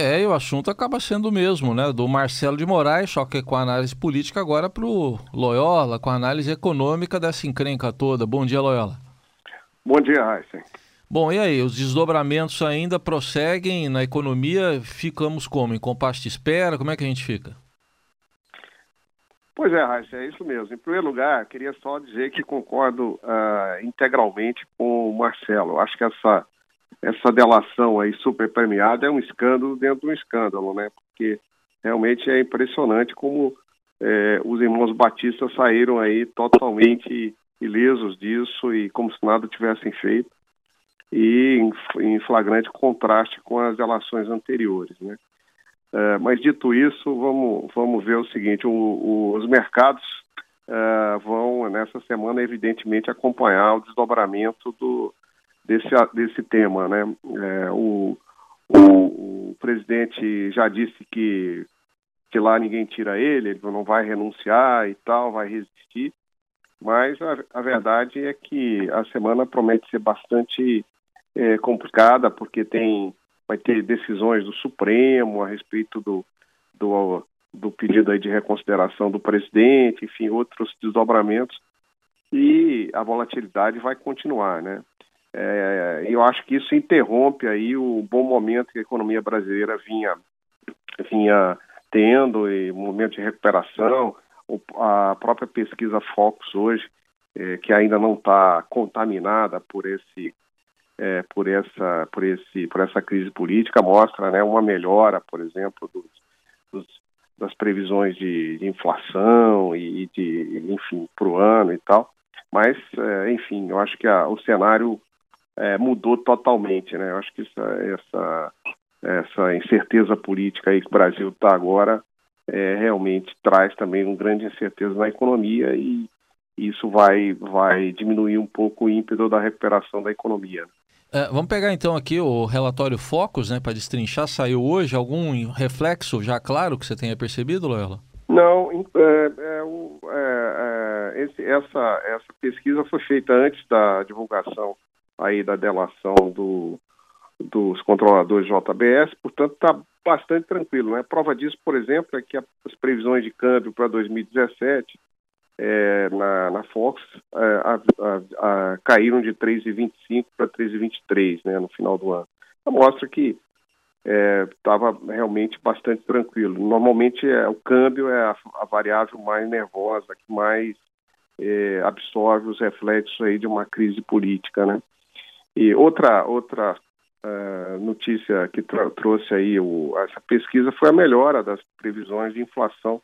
É, e o assunto acaba sendo o mesmo, né? Do Marcelo de Moraes, só que com a análise política agora para o Loyola, com a análise econômica dessa encrenca toda. Bom dia, Loyola. Bom dia, Raíssa. Bom, e aí, os desdobramentos ainda prosseguem na economia? Ficamos como? Em compasso de espera? Como é que a gente fica? Pois é, Raíssa, é isso mesmo. Em primeiro lugar, queria só dizer que concordo uh, integralmente com o Marcelo. Acho que essa essa delação aí super premiada é um escândalo dentro de um escândalo, né? Porque realmente é impressionante como é, os irmãos Batistas saíram aí totalmente ilesos disso e como se nada tivessem feito e em, em flagrante contraste com as delações anteriores, né? É, mas dito isso, vamos, vamos ver o seguinte: o, o, os mercados é, vão nessa semana, evidentemente, acompanhar o desdobramento do, desse, desse tema. Né? É, o, o, o, presidente já disse que, que lá ninguém tira ele, ele não vai renunciar e tal, vai resistir, mas a, a verdade é que a semana promete ser bastante é, complicada, porque tem vai ter decisões do Supremo a respeito do, do, do pedido de reconsideração do presidente, enfim, outros desdobramentos, e a volatilidade vai continuar, né? É, eu acho que isso interrompe aí o bom momento que a economia brasileira vinha, vinha tendo, e momento de recuperação. A própria pesquisa Focus hoje, é, que ainda não está contaminada por esse é, por essa por esse por essa crise política mostra né uma melhora por exemplo dos, dos das previsões de, de inflação e, de enfim para o ano e tal mas é, enfim eu acho que a, o cenário é, mudou totalmente, né? Eu acho que essa, essa, essa incerteza política aí que o Brasil está agora é, realmente traz também uma grande incerteza na economia e isso vai, vai diminuir um pouco o ímpeto da recuperação da economia. É, vamos pegar então aqui o relatório Focus, né, para destrinchar. Saiu hoje algum reflexo já claro que você tenha percebido, Loyola? Não, é, é, é, é, esse, essa, essa pesquisa foi feita antes da divulgação aí da delação do, dos controladores JBS, portanto está bastante tranquilo. Né? Prova disso, por exemplo, é que as previsões de câmbio para 2017 é, na, na Fox é, a, a, a, caíram de 3,25 para 3,23 né, no final do ano. Então, mostra que estava é, realmente bastante tranquilo. Normalmente é, o câmbio é a, a variável mais nervosa, que mais é, absorve os reflexos aí de uma crise política, né? E outra, outra uh, notícia que trouxe aí o, essa pesquisa foi a melhora das previsões de inflação,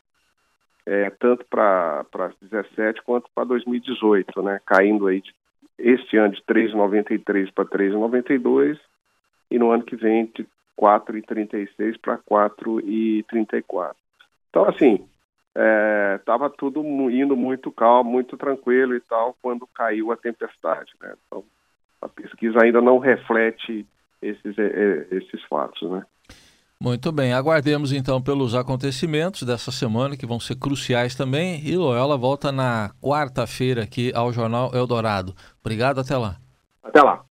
é, tanto para 2017 quanto para 2018, né? Caindo aí de, este ano de 3,93 para 3,92 e no ano que vem de 4,36 para 4,34. Então, assim, estava é, tudo indo muito calmo, muito tranquilo e tal, quando caiu a tempestade, né? Então, a pesquisa ainda não reflete esses, é, é, esses fatos, né? Muito bem, aguardemos então pelos acontecimentos dessa semana que vão ser cruciais também. E Loyola volta na quarta-feira aqui ao Jornal Eldorado. Obrigado, até lá. Até lá.